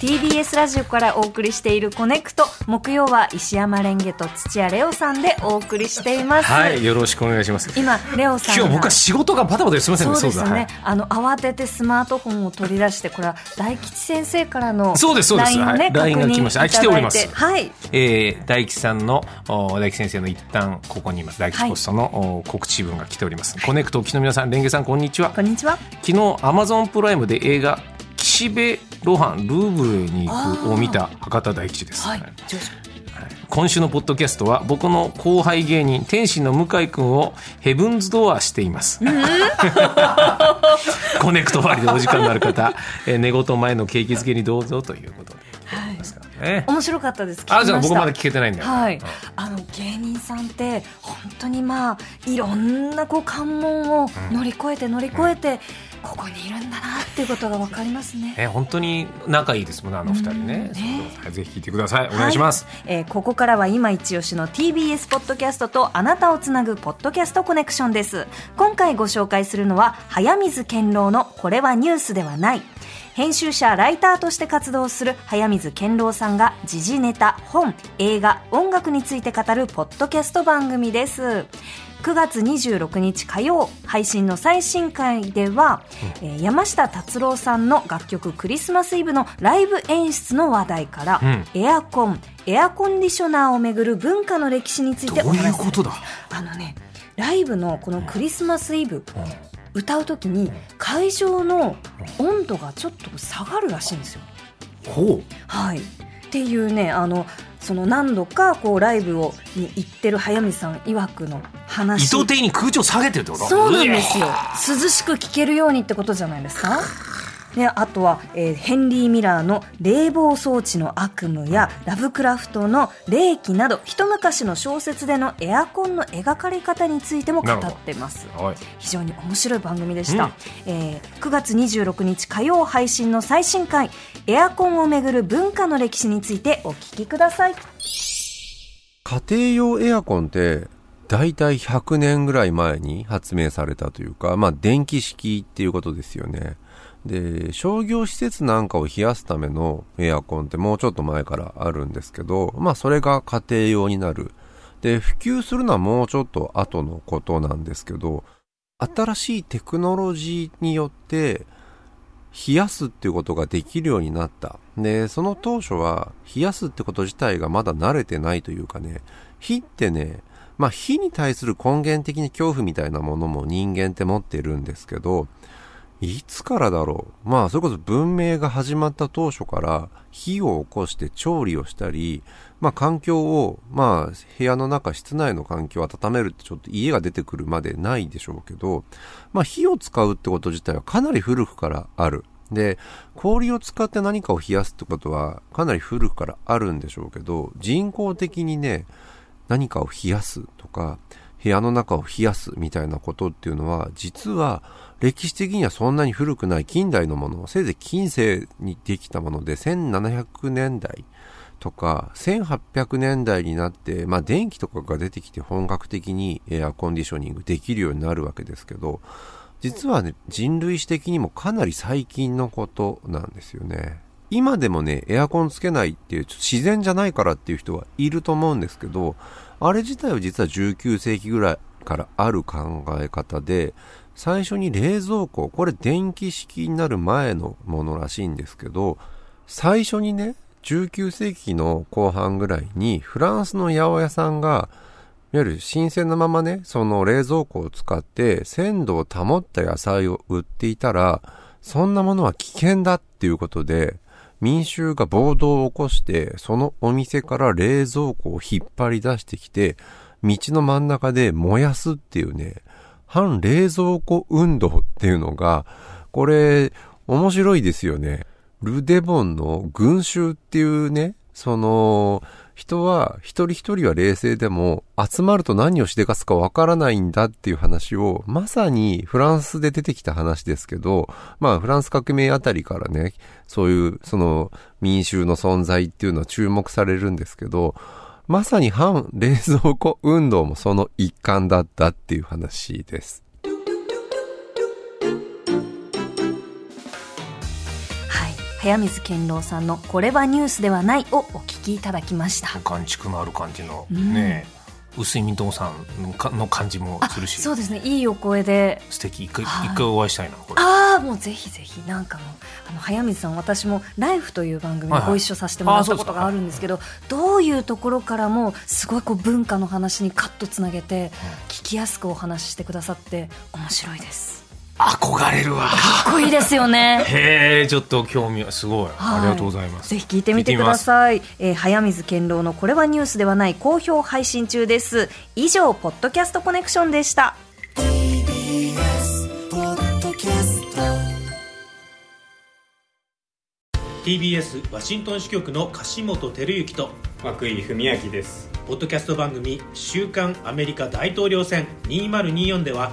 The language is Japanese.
TBS ラジオからお送りしているコネクト木曜は石山蓮華と土屋礼央さんでお送りしています。はいよろしくお願いします。今礼央さん今日僕は仕事がバタバタすみませんそうですね、はい、あの慌ててスマートフォンを取り出してこれは大吉先生からのそうですそうです。LINE をね、はい。が来ました。はい来ております。はい。えー、大吉さんのお大吉先生の一旦ここにいます。大吉ポストの、お告知文が来ております、コネクトお聞きの皆さん蓮華さんこんにちは。こんにちは。昨日アマゾンプライムで映画岸辺露伴ルーブルに行くを見た博多大吉です、はい。はい。今週のポッドキャストは僕の後輩芸人天心の向井君をヘブンズドアしています、コネクト終わりでお時間のある方、えー寝言前の景気づけにどうぞということで。ね、面白かったです。あじゃあ僕まだ聞けてないんだよ、はい。うん、あの芸人さんって本当にまあいろんなこう関門を乗り越えて乗り越えて、ここにいるんだなっていうことがわかりますね。え本当に仲いいですもんねあの二人ね。うんね。はいぜひ聞いてください。お願いします、はい。えーここからは今一押しの TBS ポッドキャストとあなたをつなぐポッドキャストコネクションです。今回ご紹介するのは早水健郎のこれはニュースではない。編集者ライターとして活動する早水健郎さんが時事ネタ本映画音楽について語るポッドキャスト番組です9月26日火曜配信の最新回では、えー山下達郎さんの楽曲「クリスマスイブ」のライブ演出の話題から、うん。エアコンエアコンディショナーをめぐる文化の歴史についてどういうお話しことだ、あのねライブのこのクリスマスイブ、歌う時に会場の温度がちょっと下がるらしいんですよ。ほう。はい、っていうねあのその何度かこうライブをに行ってる早見さん曰くの意話図的に空調下げてるってこと？そうなんですよ。涼しく聴けるようにってことじゃないですか？ね、あとは、えーヘンリー・ミラーの冷房装置の悪夢やラブクラフトの霊気など一昔の小説でのエアコンの描かれ方についても語ってます。はい。非常に面白い番組でした、うん。えー9月26日火曜配信の最新回エアコンをめぐる文化の歴史についてお聞きください。家庭用エアコンって大体100年ぐらい前に発明されたというか、まあ電気式っていうことですよね。で、商業施設なんかを冷やすためのエアコンってもうちょっと前からあるんですけど、まあそれが家庭用になる。で、普及するのはもうちょっと後のことなんですけど、新しいテクノロジーによって冷やすっていうことができるようになった。で、その当初は冷やすってこと自体がまだ慣れてないというかね、火ってね、まあ火に対する根源的に恐怖みたいなものも人間って持ってるんですけど、いつからだろうまあそれこそ文明が始まった当初から火を起こして調理をしたり、まあ環境を、まあ部屋の中、室内の環境を温めるってちょっと家が出てくるまでないでしょうけど、まあ火を使うってこと自体はかなり古くからある。で、氷を使って何かを冷やすってことはかなり古くからあるんでしょうけど、人工的にね、何かを冷やすとか、部屋の中を冷やすみたいなことっていうのは、実は歴史的にはそんなに古くない近代のもの、せいぜい近世にできたもので、1700年代とか、1800年代になって、まあ電気とかが出てきて本格的にエアコンディショニングできるようになるわけですけど、実はね、人類史的にもかなり最近のことなんですよね。今でもね、エアコンつけないっていう、ちょっと自然じゃないからっていう人はいると思うんですけど、あれ自体は実は19世紀ぐらいからある考え方で、最初に冷蔵庫、これ電気式になる前のものらしいんですけど、最初にね、19世紀の後半ぐらいにフランスの八百屋さんが、いわゆる新鮮なままね、その冷蔵庫を使って鮮度を保った野菜を売っていたら、そんなものは危険だっていうことで、民衆が暴動を起こして、そのお店から冷蔵庫を引っ張り出してきて、道の真ん中で燃やすっていうね、反冷蔵庫運動っていうのが、これ、面白いですよね。ルデボンの群衆っていうね、その、人は一人一人は冷静でも集まると何をしでかすかわからないんだっていう話をまさにフランスで出てきた話ですけどまあフランス革命あたりからねそういうその民衆の存在っていうのは注目されるんですけどまさに反冷蔵庫運動もその一環だったっていう話です。早水健郎さんのこれはニュースではないをお聞きいただきました。感触のある感じの、うん。ね薄いみともさんの感じもするし。そうですね。いいお声で。素敵。一回はい。一回お会いしたいなこれ。ああもうぜひぜひ。なんかもうあの早水さん私も「ライフという番組にご一緒させてもらったことがあるんですけど、どういうところからもすごいこう文化の話にカッとつなげて聞きやすくお話ししてくださって面白いです憧れるわ。かっこいいですよね。へえちょっと興味はすごい、はい。ありがとうございます。ぜひ聞いてみてください。えー早水健郎のこれはニュースではない好評配信中です。以上、ポッドキャストコネクションでした。TBS ワシントン支局の樫本照之と涌井文明です。ポッドキャスト番組「週刊アメリカ大統領選2024」では